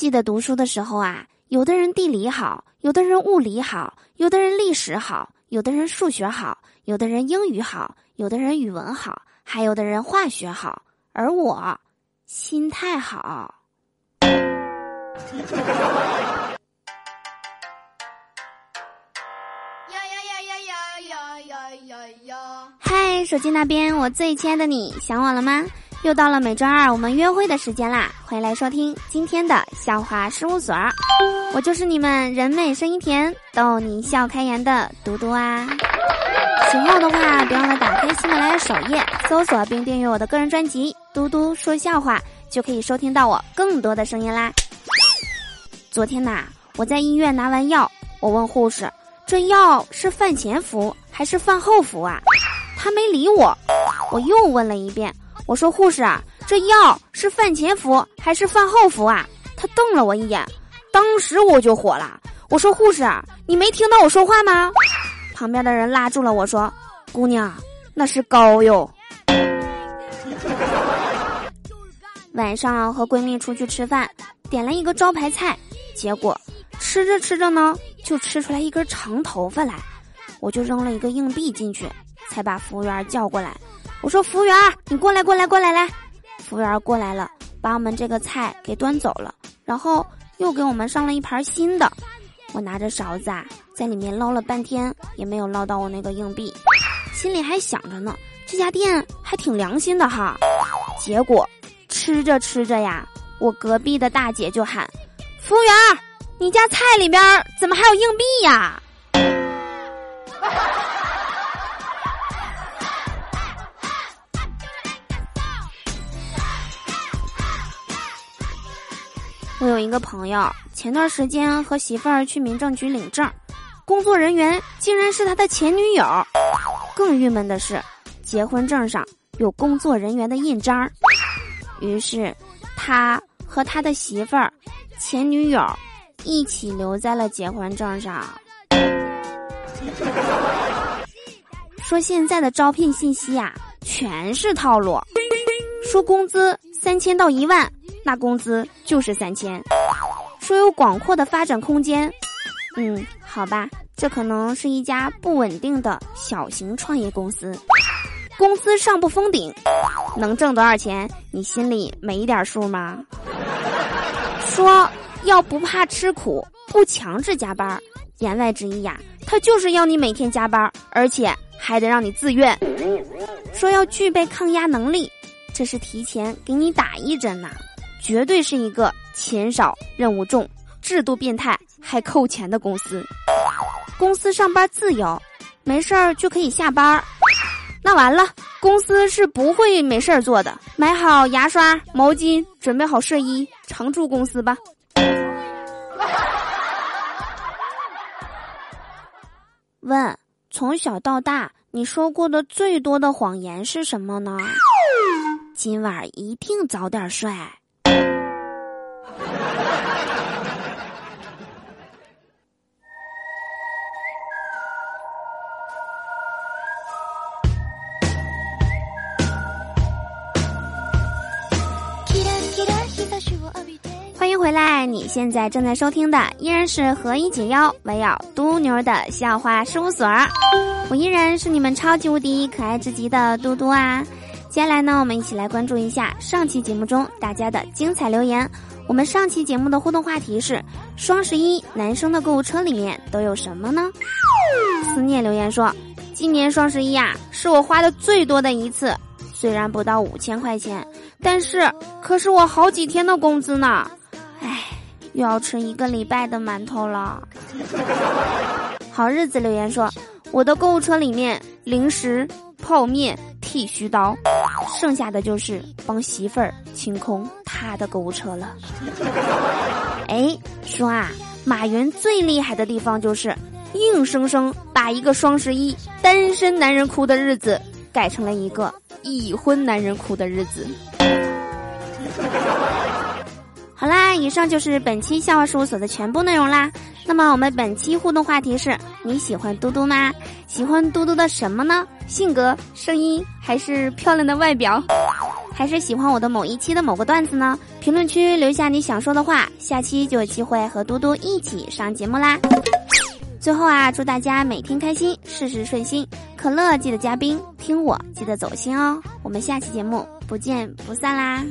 记得读书的时候啊，有的人地理好，有的人物理好，有的人历史好，有的人数学好，有的人英语好，有的人语文好，还有的人化学好，而我心态好。嗨，手机那边，我最亲爱的你，想我了吗？又到了每周二我们约会的时间啦！欢迎来收听今天的笑话事务所，我就是你们人美声音甜、逗你笑开颜的嘟嘟啊！喜欢我的话，别忘了打开喜马拉雅首页，搜索并订阅我的个人专辑《嘟嘟说笑话》，就可以收听到我更多的声音啦。昨天呐，我在医院拿完药，我问护士：“这药是饭前服还是饭后服啊？”他没理我，我又问了一遍。我说护士啊，这药是饭前服还是饭后服啊？他瞪了我一眼，当时我就火了。我说护士啊，你没听到我说话吗？旁边的人拉住了我说，姑娘，那是膏药。晚上和闺蜜出去吃饭，点了一个招牌菜，结果吃着吃着呢，就吃出来一根长头发来，我就扔了一个硬币进去，才把服务员叫过来。我说：“服务员，你过来，过来，过来，来！”服务员过来了，把我们这个菜给端走了，然后又给我们上了一盘新的。我拿着勺子啊，在里面捞了半天，也没有捞到我那个硬币，心里还想着呢，这家店还挺良心的哈。结果吃着吃着呀，我隔壁的大姐就喊：“服务员，你家菜里边怎么还有硬币呀？”我有一个朋友，前段时间和媳妇儿去民政局领证，工作人员竟然是他的前女友。更郁闷的是，结婚证上有工作人员的印章。于是，他和他的媳妇儿、前女友一起留在了结婚证上。说现在的招聘信息呀，全是套路。说工资三千到一万。那工资就是三千，说有广阔的发展空间，嗯，好吧，这可能是一家不稳定的小型创业公司，工资上不封顶，能挣多少钱？你心里没一点数吗？说要不怕吃苦，不强制加班，言外之意呀，他就是要你每天加班，而且还得让你自愿。说要具备抗压能力，这是提前给你打一针呐。绝对是一个钱少任务重、制度变态还扣钱的公司。公司上班自由，没事儿就可以下班。那完了，公司是不会没事儿做的。买好牙刷、毛巾，准备好睡衣，常驻公司吧。问：从小到大，你说过的最多的谎言是什么呢？今晚一定早点睡。回来！你现在正在收听的依然是何以解忧，唯有嘟妞的笑话事务所。我依然是你们超级无敌可爱至极的嘟嘟啊！接下来呢，我们一起来关注一下上期节目中大家的精彩留言。我们上期节目的互动话题是：双十一男生的购物车里面都有什么呢？思念留言说：今年双十一啊，是我花的最多的一次，虽然不到五千块钱，但是可是我好几天的工资呢。唉，又要吃一个礼拜的馒头了。好日子留言说：我的购物车里面零食、泡面。剃须刀，剩下的就是帮媳妇儿清空她的购物车了。哎，说啊，马云最厉害的地方就是硬生生把一个双十一单身男人哭的日子改成了一个已婚男人哭的日子。好啦，以上就是本期笑话事务所的全部内容啦。那么我们本期互动话题是：你喜欢嘟嘟吗？喜欢嘟嘟的什么呢？性格、声音还是漂亮的外表？还是喜欢我的某一期的某个段子呢？评论区留下你想说的话，下期就有机会和嘟嘟一起上节目啦。最后啊，祝大家每天开心，事事顺心。可乐记得加冰，听我记得走心哦。我们下期节目不见不散啦。